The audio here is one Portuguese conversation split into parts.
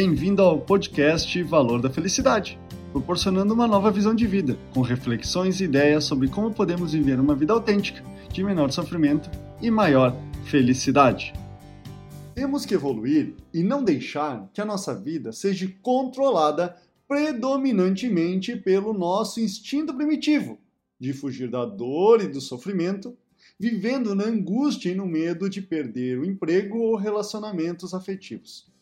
Bem-vindo ao podcast Valor da Felicidade, proporcionando uma nova visão de vida, com reflexões e ideias sobre como podemos viver uma vida autêntica, de menor sofrimento e maior felicidade. Temos que evoluir e não deixar que a nossa vida seja controlada predominantemente pelo nosso instinto primitivo de fugir da dor e do sofrimento, vivendo na angústia e no medo de perder o emprego ou relacionamentos afetivos.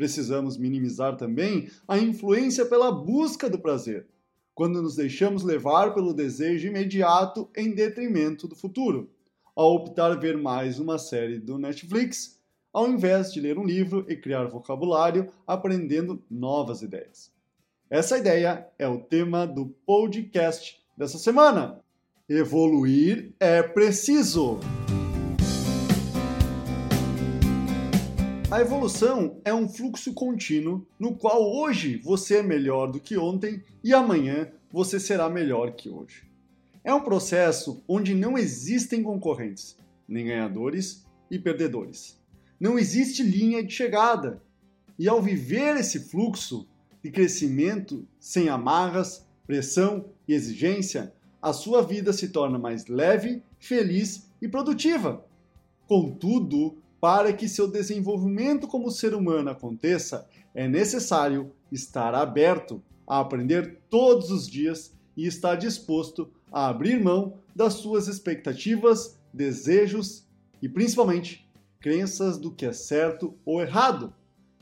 Precisamos minimizar também a influência pela busca do prazer, quando nos deixamos levar pelo desejo imediato em detrimento do futuro, ao optar ver mais uma série do Netflix, ao invés de ler um livro e criar vocabulário aprendendo novas ideias. Essa ideia é o tema do podcast dessa semana. Evoluir é preciso. A evolução é um fluxo contínuo no qual hoje você é melhor do que ontem e amanhã você será melhor que hoje. É um processo onde não existem concorrentes, nem ganhadores e perdedores. Não existe linha de chegada. E ao viver esse fluxo, de crescimento sem amarras, pressão e exigência, a sua vida se torna mais leve, feliz e produtiva. Contudo, para que seu desenvolvimento como ser humano aconteça, é necessário estar aberto a aprender todos os dias e estar disposto a abrir mão das suas expectativas, desejos e principalmente crenças do que é certo ou errado,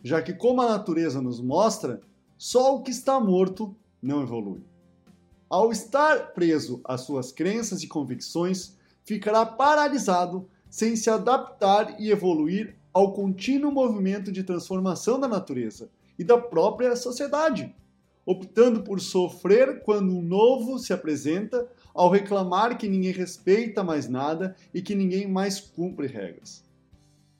já que, como a natureza nos mostra, só o que está morto não evolui. Ao estar preso às suas crenças e convicções, ficará paralisado sem se adaptar e evoluir ao contínuo movimento de transformação da natureza e da própria sociedade, optando por sofrer quando um novo se apresenta, ao reclamar que ninguém respeita mais nada e que ninguém mais cumpre regras.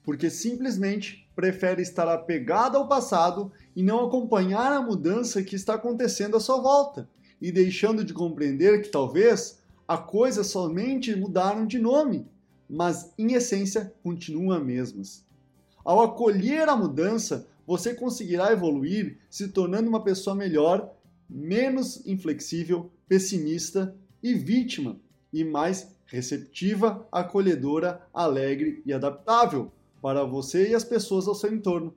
Porque simplesmente prefere estar apegado ao passado e não acompanhar a mudança que está acontecendo à sua volta, e deixando de compreender que talvez a coisa somente mudaram de nome, mas em essência continuam as mesmas. Ao acolher a mudança, você conseguirá evoluir se tornando uma pessoa melhor, menos inflexível, pessimista e vítima, e mais receptiva, acolhedora, alegre e adaptável para você e as pessoas ao seu entorno,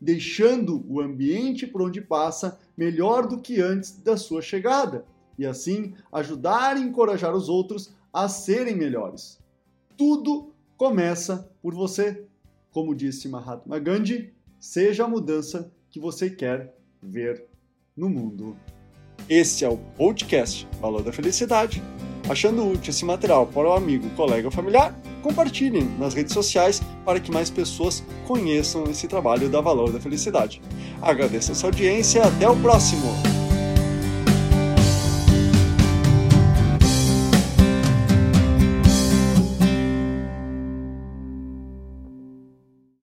deixando o ambiente por onde passa melhor do que antes da sua chegada, e assim ajudar e encorajar os outros a serem melhores. Tudo começa por você. Como disse Mahatma Gandhi, seja a mudança que você quer ver no mundo. Esse é o podcast Valor da Felicidade. Achando útil esse material para o amigo, colega ou familiar, compartilhem nas redes sociais para que mais pessoas conheçam esse trabalho da Valor da Felicidade. Agradeço a sua audiência e até o próximo!